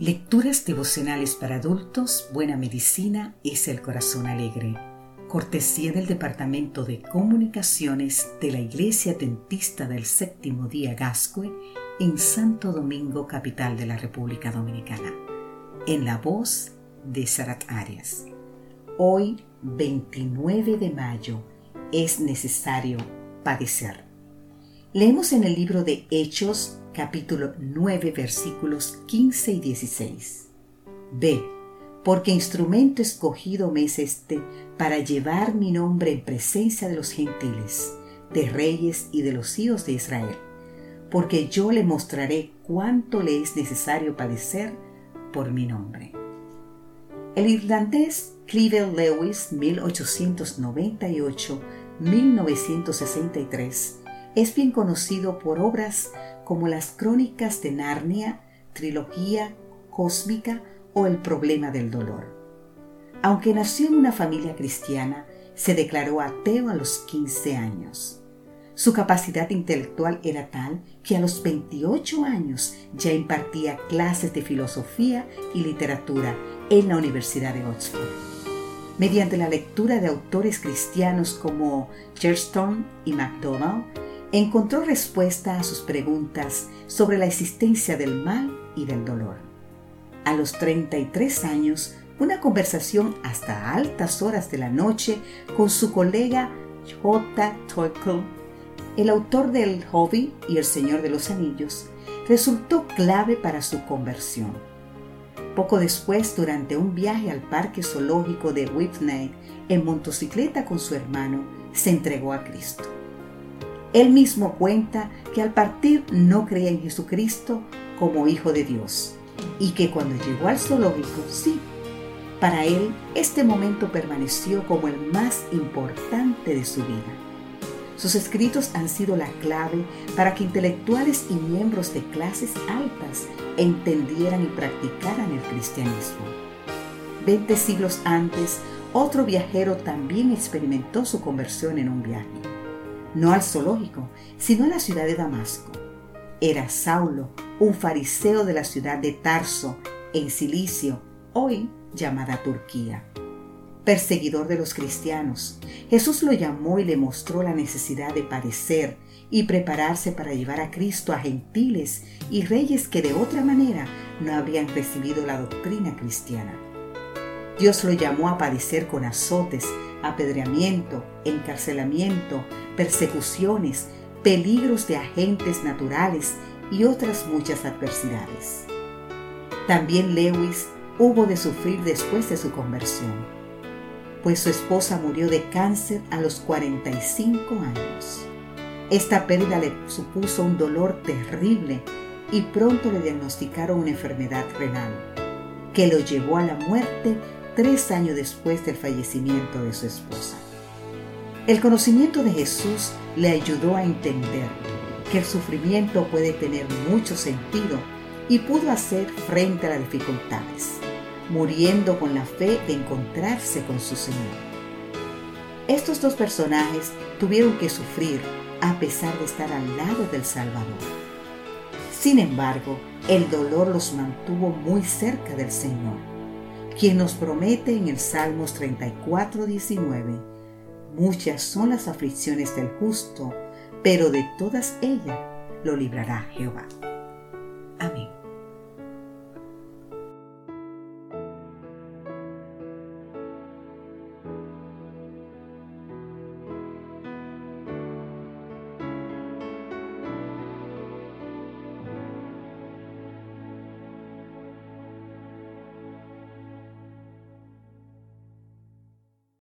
Lecturas devocionales para adultos, Buena Medicina es el Corazón Alegre. Cortesía del Departamento de Comunicaciones de la Iglesia Dentista del Séptimo Día Gascue en Santo Domingo, capital de la República Dominicana. En la voz de Sarat Arias. Hoy, 29 de mayo, es necesario padecer. Leemos en el libro de Hechos capítulo 9 versículos 15 y 16. Ve, porque instrumento escogido me es este para llevar mi nombre en presencia de los gentiles, de reyes y de los hijos de Israel, porque yo le mostraré cuánto le es necesario padecer por mi nombre. El irlandés Cleveland Lewis, 1898-1963, es bien conocido por obras como las Crónicas de Narnia, Trilogía Cósmica o El Problema del Dolor. Aunque nació en una familia cristiana, se declaró ateo a los 15 años. Su capacidad intelectual era tal que a los 28 años ya impartía clases de filosofía y literatura en la Universidad de Oxford. Mediante la lectura de autores cristianos como Chesterton y MacDonald, encontró respuesta a sus preguntas sobre la existencia del mal y del dolor. A los 33 años, una conversación hasta altas horas de la noche con su colega J. Tolkien, el autor del Hobby y El Señor de los Anillos, resultó clave para su conversión. Poco después, durante un viaje al parque zoológico de Whitney en motocicleta con su hermano, se entregó a Cristo. Él mismo cuenta que al partir no creía en Jesucristo como Hijo de Dios y que cuando llegó al zoológico, sí, para él este momento permaneció como el más importante de su vida. Sus escritos han sido la clave para que intelectuales y miembros de clases altas entendieran y practicaran el cristianismo. Veinte siglos antes, otro viajero también experimentó su conversión en un viaje no al zoológico, sino a la ciudad de Damasco. Era Saulo, un fariseo de la ciudad de Tarso, en Cilicio, hoy llamada Turquía. Perseguidor de los cristianos, Jesús lo llamó y le mostró la necesidad de padecer y prepararse para llevar a Cristo a gentiles y reyes que de otra manera no habrían recibido la doctrina cristiana. Dios lo llamó a padecer con azotes, apedreamiento, encarcelamiento, persecuciones, peligros de agentes naturales y otras muchas adversidades. También Lewis hubo de sufrir después de su conversión, pues su esposa murió de cáncer a los 45 años. Esta pérdida le supuso un dolor terrible y pronto le diagnosticaron una enfermedad renal, que lo llevó a la muerte tres años después del fallecimiento de su esposa. El conocimiento de Jesús le ayudó a entender que el sufrimiento puede tener mucho sentido y pudo hacer frente a las dificultades, muriendo con la fe de encontrarse con su Señor. Estos dos personajes tuvieron que sufrir a pesar de estar al lado del Salvador. Sin embargo, el dolor los mantuvo muy cerca del Señor quien nos promete en el Salmos 34, 19, muchas son las aflicciones del justo, pero de todas ellas lo librará Jehová. Amén.